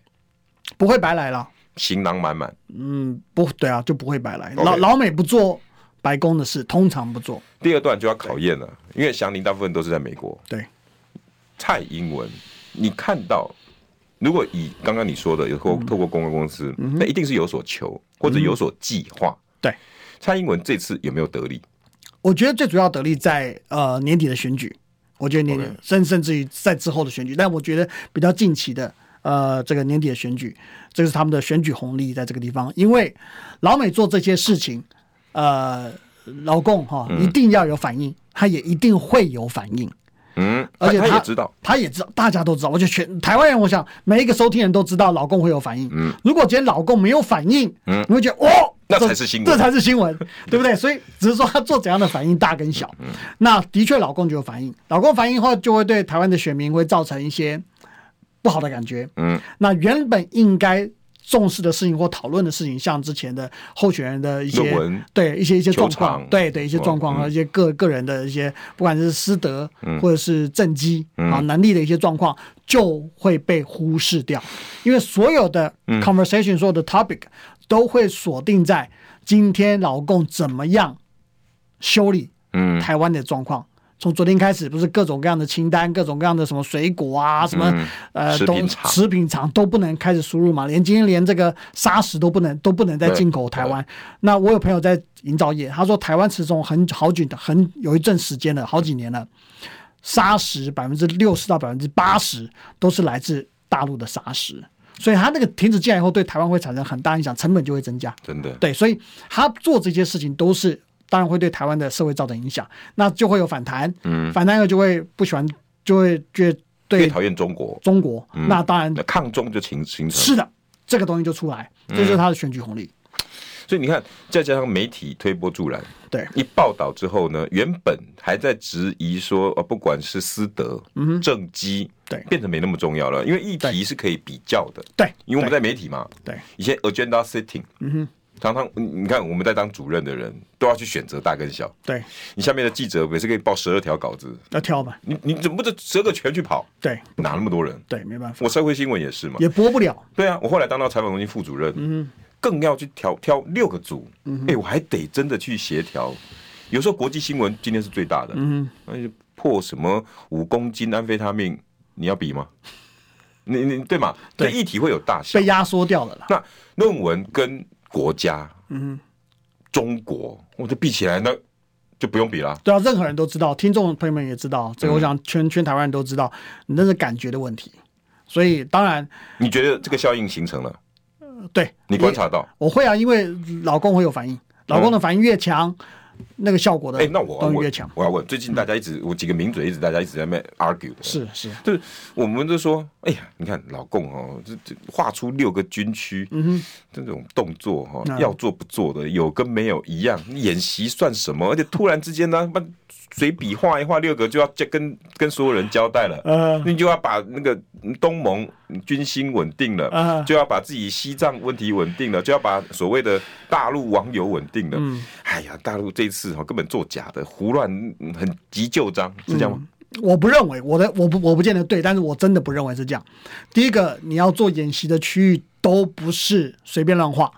不会白来了，行囊满满。嗯，不对啊，就不会白来。老老美不做。白宫的事通常不做。第二段就要考验了，因为祥林大部分都是在美国。对，蔡英文，你看到，如果以刚刚你说的，有透透过公关公司，那一定是有所求或者有所计划。对，蔡英文这次有没有得利？我觉得最主要得利在呃年底的选举，我觉得年底甚甚至于在之后的选举，但我觉得比较近期的呃这个年底的选举，这是他们的选举红利在这个地方，因为老美做这些事情。呃，老共哈一定要有反应，他也一定会有反应。嗯，而且他也知道，他也知道，大家都知道。我觉得全台湾人，我想每一个收听人都知道，老共会有反应。嗯，如果今天老共没有反应，嗯，你会觉得哦，那才是新闻，这才是新闻，对不对？所以只是说他做怎样的反应，大跟小。嗯，那的确老共就有反应，老共反应后就会对台湾的选民会造成一些不好的感觉。嗯，那原本应该。重视的事情或讨论的事情，像之前的候选人的一些对一些一些状况，对的一些状况和一些个个人的一些，不管是师德或者是政绩啊能力的一些状况，就会被忽视掉，因为所有的 conversation 所有的 topic 都会锁定在今天老共怎么样修理台湾的状况。从昨天开始，不是各种各样的清单，各种各样的什么水果啊，什么、嗯、呃，都食品厂都不能开始输入嘛，连今天连这个砂石都不能都不能再进口台湾。那我有朋友在营造业，他说台湾始终很好几很有一阵时间了，好几年了，砂石百分之六十到百分之八十都是来自大陆的砂石，所以他那个停止进来以后，对台湾会产生很大影响，成本就会增加。真的，对，所以他做这些事情都是。当然会对台湾的社会造成影响，那就会有反弹，嗯，反弹后就会不喜欢，就会觉得对讨厌中国，中国，嗯、那当然抗中就形形成，是的，这个东西就出来，这就是他的选举红利。嗯、所以你看，再加上媒体推波助澜，对，一报道之后呢，原本还在质疑说，呃，不管是私德、嗯，政绩，对，变成没那么重要了，因为议题是可以比较的，对，因为我们在媒体嘛，对，以前 agenda setting，嗯哼。常常，你看我们在当主任的人都要去选择大跟小。对，你下面的记者每次可以报十二条稿子，要挑吧？你你怎么不这十二个全去跑？对，哪那么多人？对，没办法。我社会新闻也是嘛，也播不了。对啊，我后来当到采访中心副主任，嗯，更要去挑挑六个组，嗯，哎，我还得真的去协调。有时候国际新闻今天是最大的，嗯，那就破什么五公斤安非他命，你要比吗？你你对嘛？对，议题会有大小，被压缩掉了啦。那论文跟国家，嗯。中国，我就比起来，那就不用比了。对啊，任何人都知道，听众朋友们也知道，这个我想全全台湾人都知道，你那是感觉的问题。所以当然，你觉得这个效应形成了？呃、对，你观察到，我会啊，因为老公会有反应，老公的反应越强。那个效果的，哎，那我要问越强，我要问，最近大家一直，我几个名嘴一直，大家一直在那 argue，是是，就是我们就说，哎呀，你看老共哦，这这画出六个军区，嗯哼，这种动作哈，要做不做的，有跟没有一样，演习算什么？而且突然之间呢，把随笔画一画六个，就要跟跟所有人交代了，嗯，你就要把那个东盟军心稳定了，嗯就要把自己西藏问题稳定了，就要把所谓的大陆网友稳定了，嗯，哎呀，大陆这次哈根本作假的，胡乱很急就章，是这样吗？我不认为，我的我不我不见得对，但是我真的不认为是这样。第一个，你要做演习的区域都不是随便乱画。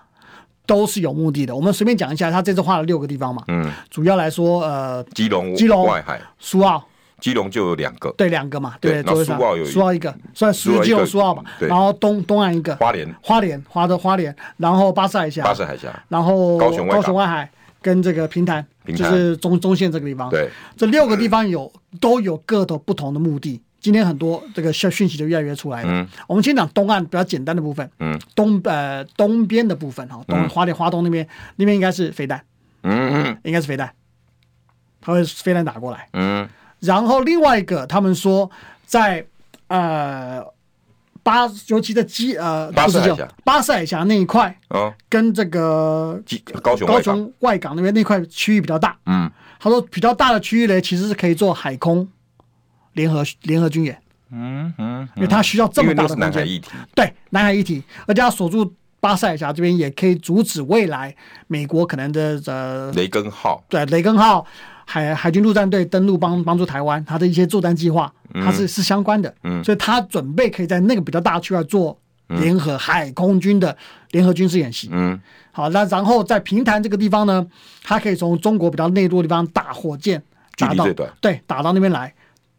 都是有目的的。我们随便讲一下，他这次画了六个地方嘛。嗯，主要来说，呃，基隆、基隆、外海、苏澳。基隆就有两个，对，两个嘛。对，然后苏澳有苏澳一个，算苏基隆、苏澳嘛。然后东东岸一个，花莲、花莲、花的花莲，然后巴士海峡、巴士海峡，然后高雄高雄外海跟这个平潭，就是中中线这个地方。对，这六个地方有都有各的不同的目的。今天很多这个讯讯息就越来越出来了。嗯，我们先讲东岸比较简单的部分。嗯，东呃东边的部分哈，东花莲花东那边那边应该是飞弹。嗯嗯，应该是飞弹，他会飞弹打过来。嗯，然后另外一个他们说在呃巴，尤其在基呃巴士海峡巴士海峡那一块，哦，跟这个高雄高雄外港那边那块区域比较大。嗯，他说比较大的区域呢，其实是可以做海空。联合联合军演，嗯嗯，因为它需要这么大的空间，南海议题，对南海议题，而且它锁住巴塞尔峡这边，也可以阻止未来美国可能的呃雷根号，对雷根号海海军陆战队登陆帮帮助台湾，它的一些作战计划，它是是相关的，嗯，所以它准备可以在那个比较大区域做联合海空军的联合军事演习，嗯，好，那然后在平潭这个地方呢，它可以从中国比较内陆的地方打火箭，打到对打到那边来。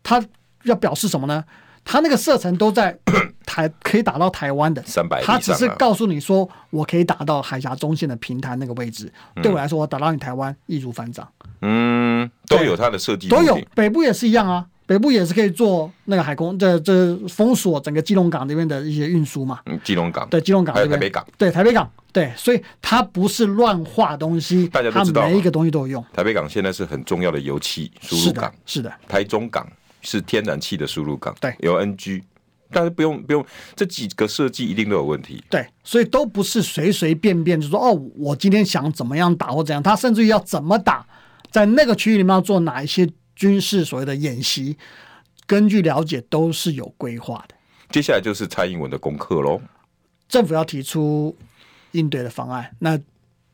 他要表示什么呢？他那个射程都在 台可以打到台湾的，三百。他只是告诉你说，我可以打到海峡中线的平潭那个位置。对我来说，我打到你台湾易如反掌。嗯，都有它的设计，都有。北部也是一样啊，北部也是可以做那个海空，这这封锁整个基隆港这边的一些运输嘛。嗯，基隆港对基隆港，还有台北港，对台北港，对，所以它不是乱画东西，大家都知道，每一个东西都有用。台北港现在是很重要的油气输入港，是的，台中港。是天然气的输入港，对，有 NG，但是不用不用，这几个设计一定都有问题，对，所以都不是随随便便就说哦，我今天想怎么样打或怎样，他甚至于要怎么打，在那个区域里面要做哪一些军事所谓的演习，根据了解都是有规划的。接下来就是蔡英文的功课喽，政府要提出应对的方案，那。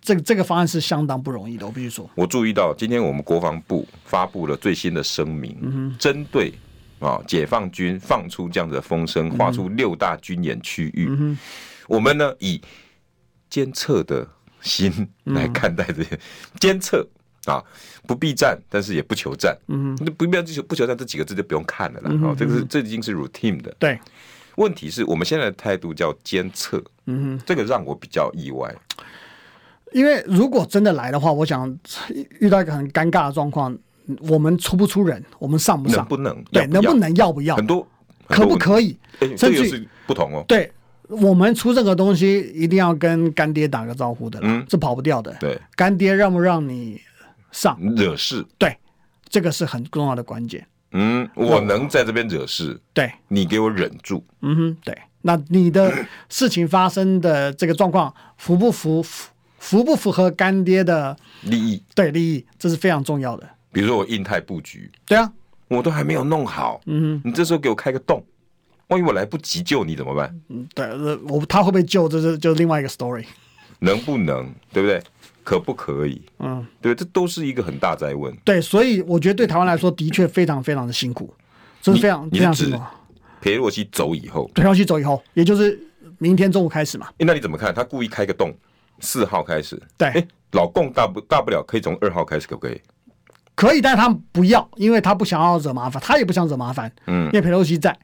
这个这个方案是相当不容易的，我必须说。我注意到今天我们国防部发布了最新的声明，针对啊解放军放出这样子的风声，划出六大军演区域，嗯、我们呢以监测的心来看待这些监测啊，不避战，但是也不求战，嗯那，不必要求不求战这几个字就不用看了啦，嗯、哼这个是这已经是 routine 的。对，问题是我们现在的态度叫监测，嗯哼，这个让我比较意外。因为如果真的来的话，我想遇到一个很尴尬的状况，我们出不出人，我们上不上，能不能对，能不能要不要，很多可不可以，这个是不同哦。对，我们出这个东西一定要跟干爹打个招呼的，嗯，这跑不掉的。对，干爹让不让你上惹事？对，这个是很重要的关键。嗯，我能在这边惹事，对，你给我忍住。嗯哼，对，那你的事情发生的这个状况符不符？符不符合干爹的利益？对，利益，这是非常重要的。比如说我印太布局，对啊，我都还没有弄好，嗯哼，你这时候给我开个洞，万一我来不及救你怎么办？嗯，对，我他会不会救？这是就是另外一个 story。能不能，对不对？可不可以？嗯，对，这都是一个很大哉问。对，所以我觉得对台湾来说的确非常非常的辛苦，这是非常非常辛苦。裴洛西走以后，裴洛西走以后，也就是明天中午开始嘛？那你怎么看？他故意开个洞。四号开始，对，哎，老共大不大不了可以从二号开始，可不可以？可以，但是他们不要，因为他不想要惹麻烦，他也不想惹麻烦，嗯，因为裴洛西在，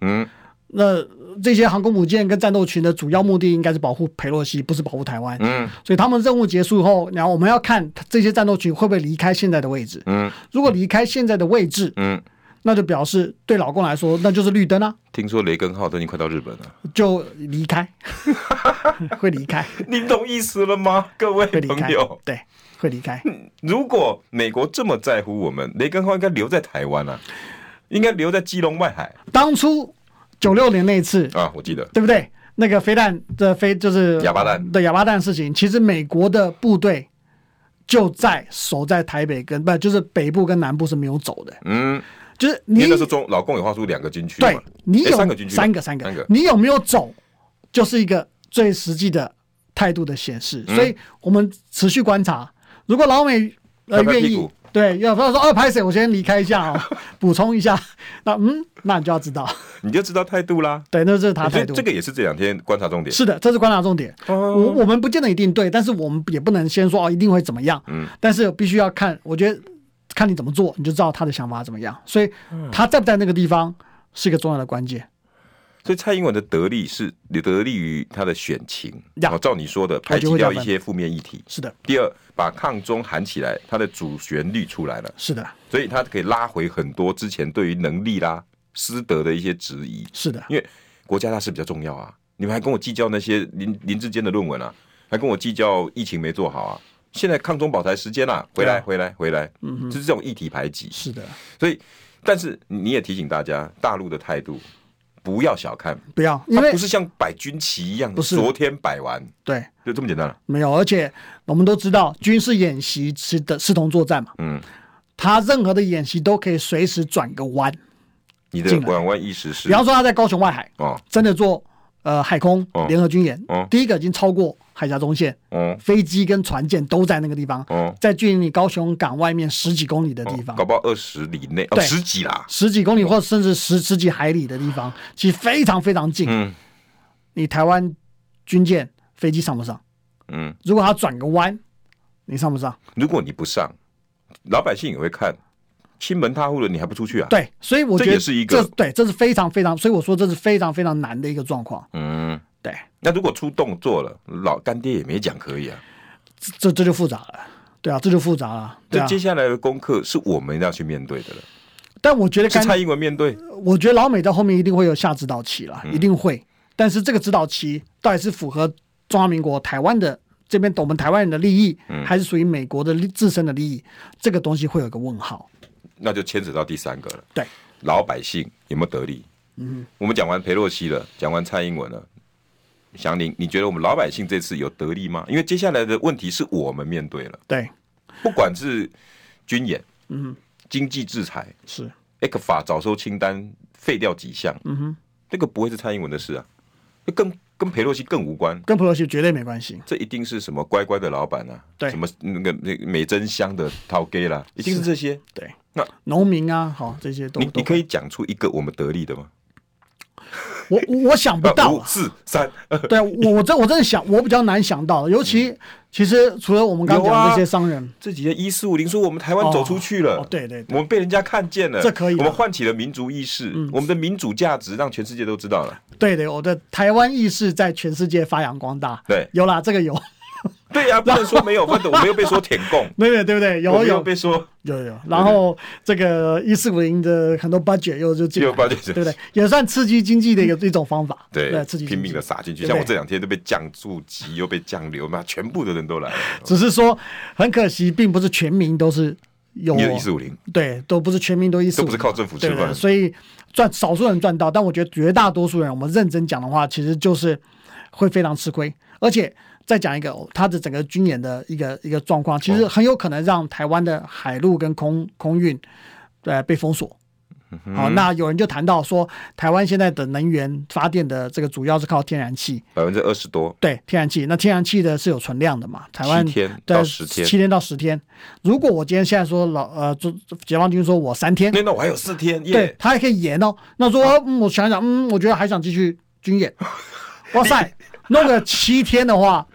嗯，那这些航空母舰跟战斗群的主要目的应该是保护裴洛西，不是保护台湾，嗯，所以他们任务结束后，然后我们要看这些战斗群会不会离开现在的位置，嗯，如果离开现在的位置，嗯，那就表示对老公来说，那就是绿灯啊。听说雷根号都已经快到日本了，就离开，会离开。你懂意思了吗，各位朋友？对，会离开。如果美国这么在乎我们，雷根号应该留在台湾啊，应该留在基隆外海。当初九六年那一次啊，我记得，对不对？那个飞弹的飞就是哑巴弹的哑巴弹事情，其实美国的部队就在守在台北跟不就是北部跟南部是没有走的。嗯。就是你那时候中老共有划出两个军区，对，你有三个军区，三个三个，你有没有走，就是一个最实际的态度的显示。所以我们持续观察，如果老美呃愿意，对，要不要说哦，拍谁？我先离开一下哦，补充一下。那嗯，那你就要知道，你就知道态度啦。对，那这是他态度。这个也是这两天观察重点。是的，这是观察重点。我我们不见得一定对，但是我们也不能先说哦，一定会怎么样。嗯，但是必须要看，我觉得。看你怎么做，你就知道他的想法怎么样。所以他在不在那个地方是一个重要的关键。所以蔡英文的得力是得力于他的选情。要照你说的，排挤掉一些负面议题。是的。第二，把抗中喊起来，他的主旋律出来了。是的。所以他可以拉回很多之前对于能力啦、师德的一些质疑。是的。因为国家大事比较重要啊，你们还跟我计较那些林林志坚的论文啊，还跟我计较疫情没做好啊。现在抗中保台时间啦，回来回来回来，嗯，就是这种议题排挤。是的，所以，但是你也提醒大家，大陆的态度不要小看，不要，因为不是像摆军旗一样，不是。昨天摆完，对，就这么简单了。没有，而且我们都知道，军事演习是的视同作战嘛，嗯，他任何的演习都可以随时转个弯。你的转弯意思是，比方说他在高雄外海哦，真的做呃海空联合军演，哦，第一个已经超过。海峡中线，嗯，飞机跟船舰都在那个地方，嗯，在距离你高雄港外面十几公里的地方，搞不好二十里内，对，十几啦，十几公里或者甚至十十几海里的地方，其实非常非常近。嗯，你台湾军舰飞机上不上？嗯，如果它转个弯，你上不上？如果你不上，老百姓也会看，亲门踏户的你还不出去啊？对，所以我觉得是一个，对，这是非常非常，所以我说这是非常非常难的一个状况。嗯。对，那如果出动作了，老干爹也没讲可以啊，这这就复杂了，对啊，这就复杂了。这接下来的功课是我们要去面对的了。但我觉得是蔡英文面对，我觉得老美在后面一定会有下指导期了，一定会。但是这个指导期到底是符合中华民国台湾的这边我们台湾人的利益，还是属于美国的自身的利益？这个东西会有个问号。那就牵扯到第三个了。对，老百姓有没有得利？嗯，我们讲完裴洛西了，讲完蔡英文了。祥林，你觉得我们老百姓这次有得利吗？因为接下来的问题是我们面对了。对，不管是军演，嗯，经济制裁是，ECFA 早收清单废掉几项，嗯哼，这个不会是蔡英文的事啊，跟跟佩洛西更无关，跟裴洛西绝对没关系。这一定是什么乖乖的老板啊？对，什么那个那美珍香的陶给啦，一定是这些。对，那农民啊，好，这些都你你可以讲出一个我们得利的吗？我我想不到，五四三，对我我真我真的想，我比较难想到，尤其其实除了我们刚刚讲的这些商人，这几天一四五零说我们台湾走出去了，对对，我们被人家看见了，这可以，我们唤起了民族意识，我们的民主价值让全世界都知道了，对对，我的台湾意识在全世界发扬光大，对，有啦，这个有。对呀，不能说没有，不我没有被说舔供，没有对不对？有有被说有有，然后这个一四五零的很多 budget 又就进，对不对？也算刺激经济的一个一种方法，对，刺激拼命的撒进去。像我这两天都被降注级，又被降流嘛，全部的人都来了。只是说很可惜，并不是全民都是有一四五零，对，都不是全民都一四都不是靠政府吃饭，所以赚少数人赚到，但我觉得绝大多数人，我们认真讲的话，其实就是会非常吃亏，而且。再讲一个，他的整个军演的一个一个状况，其实很有可能让台湾的海陆跟空空运，对，被封锁。好、那有人就谈到说，台湾现在的能源发电的这个主要是靠天然气，百分之二十多。对，天然气，那天然气的是有存量的嘛？台湾七天到十天，七天到十天。如果我今天现在说老呃，解放军说我三天，那我还有四天，对，他还可以延哦。那说、我想想，嗯，我觉得还想继续军演。哇塞，弄个七天的话。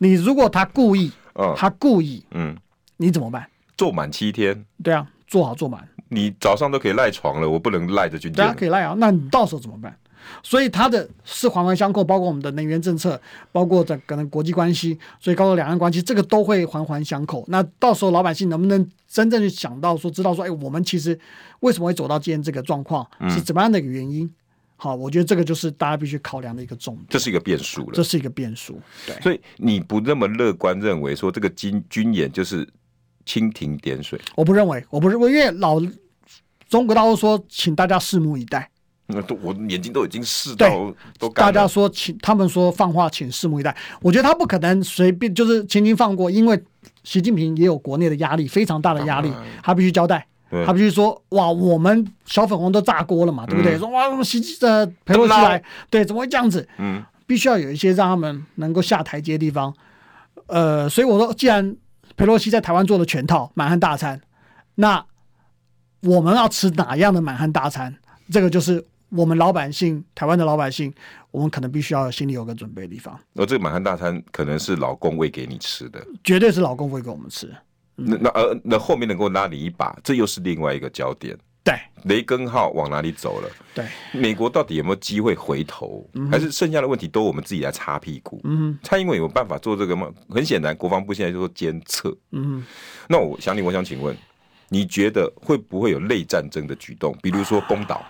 你如果他故意，嗯，他故意，嗯，你怎么办？坐满七天，对啊，坐好坐满。你早上都可以赖床了，我不能赖着军舰。大家可以赖啊，那你到时候怎么办？所以它的是环环相扣，包括我们的能源政策，包括这可能国际关系，所以包括两岸关系，这个都会环环相扣。那到时候老百姓能不能真正去想到说，知道说，哎，我们其实为什么会走到今天这个状况，是怎么样的一个原因？嗯、好，我觉得这个就是大家必须考量的一个重点。这是一个变数了，这是一个变数。对，所以你不那么乐观认为说这个军军演就是蜻蜓点水？我不认为，我不认为，因为老中国大陆说，请大家拭目以待。那都我眼睛都已经试到都。大家说，请他们说放话，请拭目以待。我觉得他不可能随便就是轻轻放过，因为习近平也有国内的压力，非常大的压力，他必须交代，他必须说哇，我们小粉红都炸锅了嘛，对不对？说哇，袭击呃佩洛西来，对，怎么会这样子？嗯，必须要有一些让他们能够下台阶的地方。呃，所以我说，既然佩洛西在台湾做了全套满汉大餐，那我们要吃哪样的满汉大餐？这个就是。我们老百姓，台湾的老百姓，我们可能必须要心里有个准备的地方。而这个满汉大餐可能是老公喂给你吃的，绝对是老公喂给我们吃。嗯、那那呃，那后面能够拉你一把，这又是另外一个焦点。对，雷根号往哪里走了？对，美国到底有没有机会回头？嗯、还是剩下的问题都我们自己来擦屁股？嗯，蔡英文有办法做这个吗？很显然，国防部现在就说监测。嗯，那我想你，我想请问，你觉得会不会有类战争的举动？比如说攻岛？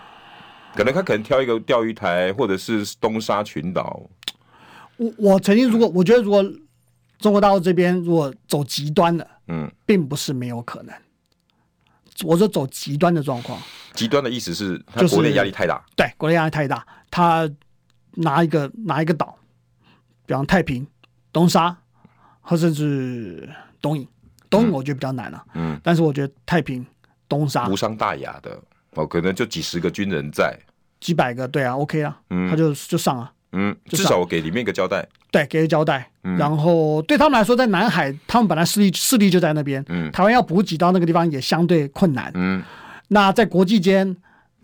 可能他可能挑一个钓鱼台，或者是东沙群岛。我我曾经如果我觉得如果中国大陆这边如果走极端了，嗯，并不是没有可能。我说走极端的状况，极端的意思是他国内压力太大，对，国内压力太大，他拿一个拿一个岛，比方太平、东沙，或甚至东引，东引我觉得比较难了，嗯，但是我觉得太平、东沙。无伤大雅的。哦，可能就几十个军人在，几百个，对啊，OK 啊，嗯，他就就上啊，嗯，至少我给里面一个交代，对，给个交代，嗯，然后对他们来说，在南海，他们本来势力势力就在那边，嗯，台湾要补给到那个地方也相对困难，嗯，那在国际间，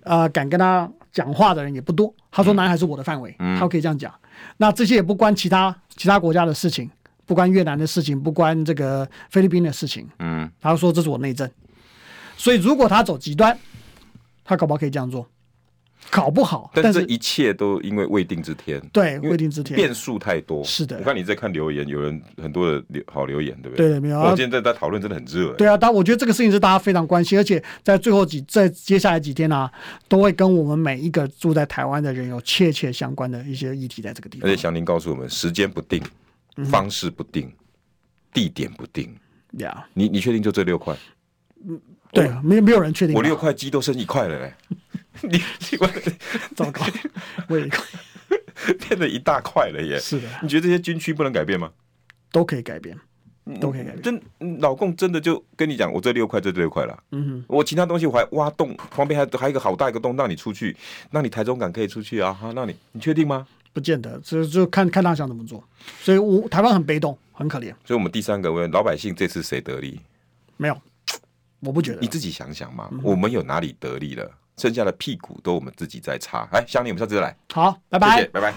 呃，敢跟他讲话的人也不多。他说南海是我的范围，嗯，他可以这样讲，那这些也不关其他其他国家的事情，不关越南的事情，不关这个菲律宾的事情，嗯，他说这是我内政，所以如果他走极端。他搞不好可以这样做，搞不好，但是这一切都因为未定之天，对，未定之天变数太多。是的，我看你在看留言，有人很多的留好留言，对不对？对，没有。我今天在在讨论真的很热。对啊，但我觉得这个事情是大家非常关心，而且在最后几在接下来几天啊，都会跟我们每一个住在台湾的人有切切相关的一些议题在这个地方。而且祥林告诉我们，时间不定，方式不定，地点不定。呀，你你确定就这六块？嗯。对，没没有人确定。我六块鸡都剩一块了嘞，你我 糟糕，我也变得一大块了耶。是的，你觉得这些军区不能改变吗？都可以改变，都可以改变。真老共真的就跟你讲，我这六块，这六块了。嗯哼，我其他东西我还挖洞，旁边还还有一个好大一个洞，让你出去，让你台中港可以出去啊。哈，让你，你确定吗？不见得，就就看看他想怎么做。所以我台湾很被动，很可怜。所以我们第三个问老百姓，这次谁得利？没有。我不觉得，你自己想想嘛，嗯、我们有哪里得利了？剩下的屁股都我们自己在擦。哎，香妮，我们下次再来。好，拜拜，谢谢，拜拜。